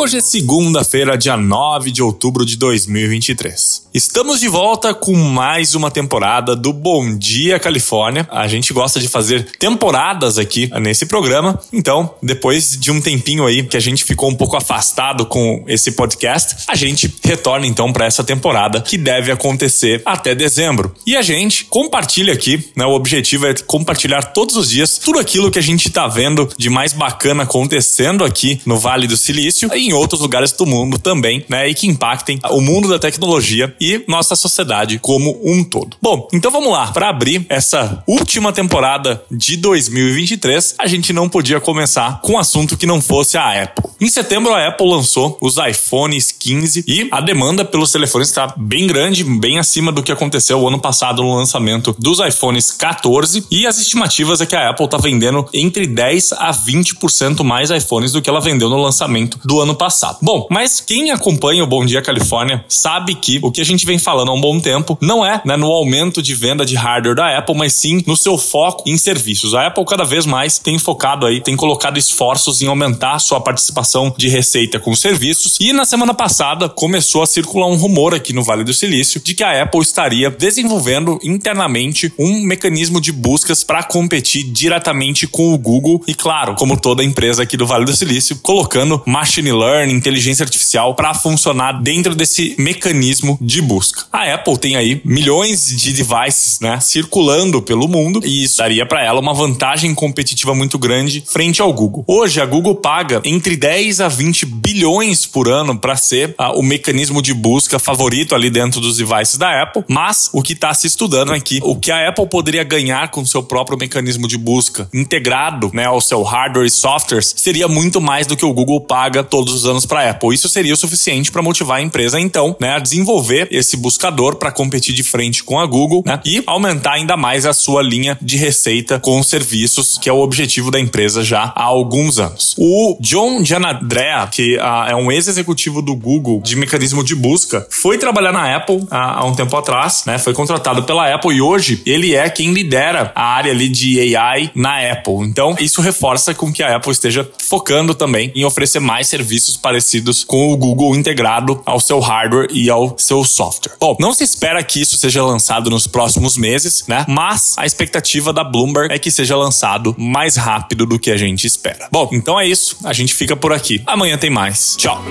Hoje é segunda-feira, dia 9 de outubro de 2023. Estamos de volta com mais uma temporada do Bom Dia Califórnia. A gente gosta de fazer temporadas aqui nesse programa. Então, depois de um tempinho aí que a gente ficou um pouco afastado com esse podcast, a gente retorna então para essa temporada que deve acontecer até dezembro. E a gente compartilha aqui, né? O objetivo é compartilhar todos os dias tudo aquilo que a gente está vendo de mais bacana acontecendo aqui no Vale do Silício em outros lugares do mundo também, né? E que impactem o mundo da tecnologia e nossa sociedade como um todo. Bom, então vamos lá. Para abrir essa última temporada de 2023, a gente não podia começar com um assunto que não fosse a Apple. Em setembro, a Apple lançou os iPhones 15 e a demanda pelos telefones está bem grande, bem acima do que aconteceu o ano passado no lançamento dos iPhones 14. E as estimativas é que a Apple está vendendo entre 10 a 20% mais iPhones do que ela vendeu no lançamento do ano passado. Bom, mas quem acompanha o Bom Dia Califórnia sabe que o que a gente vem falando há um bom tempo não é né, no aumento de venda de hardware da Apple, mas sim no seu foco em serviços. A Apple cada vez mais tem focado aí, tem colocado esforços em aumentar a sua participação de receita com serviços. E na semana passada começou a circular um rumor aqui no Vale do Silício de que a Apple estaria desenvolvendo internamente um mecanismo de buscas para competir diretamente com o Google e, claro, como toda empresa aqui do Vale do Silício, colocando machine learning, inteligência artificial para funcionar dentro desse mecanismo de busca. A Apple tem aí milhões de devices, né, circulando pelo mundo e isso daria para ela uma vantagem competitiva muito grande frente ao Google. Hoje a Google paga entre 10 a 20 bilhões por ano para ser ah, o mecanismo de busca favorito ali dentro dos devices da Apple, mas o que está se estudando aqui, o que a Apple poderia ganhar com seu próprio mecanismo de busca integrado, né, ao seu hardware e softwares, seria muito mais do que o Google paga todos os anos para a Apple. Isso seria o suficiente para motivar a empresa então, né, a desenvolver esse buscador para competir de frente com a Google, né, e aumentar ainda mais a sua linha de receita com serviços, que é o objetivo da empresa já há alguns anos. O John Gianandrea, que uh, é um ex-executivo do Google de mecanismo de busca, foi trabalhar na Apple uh, há um tempo atrás, né, foi contratado pela Apple e hoje ele é quem lidera a área ali de AI na Apple. Então, isso reforça com que a Apple esteja focando também em oferecer mais serviços parecidos com o Google integrado ao seu hardware e ao seu software. Bom, não se espera que isso seja lançado nos próximos meses, né? Mas a expectativa da Bloomberg é que seja lançado mais rápido do que a gente espera. Bom, então é isso. A gente fica por aqui. Amanhã tem mais. Tchau.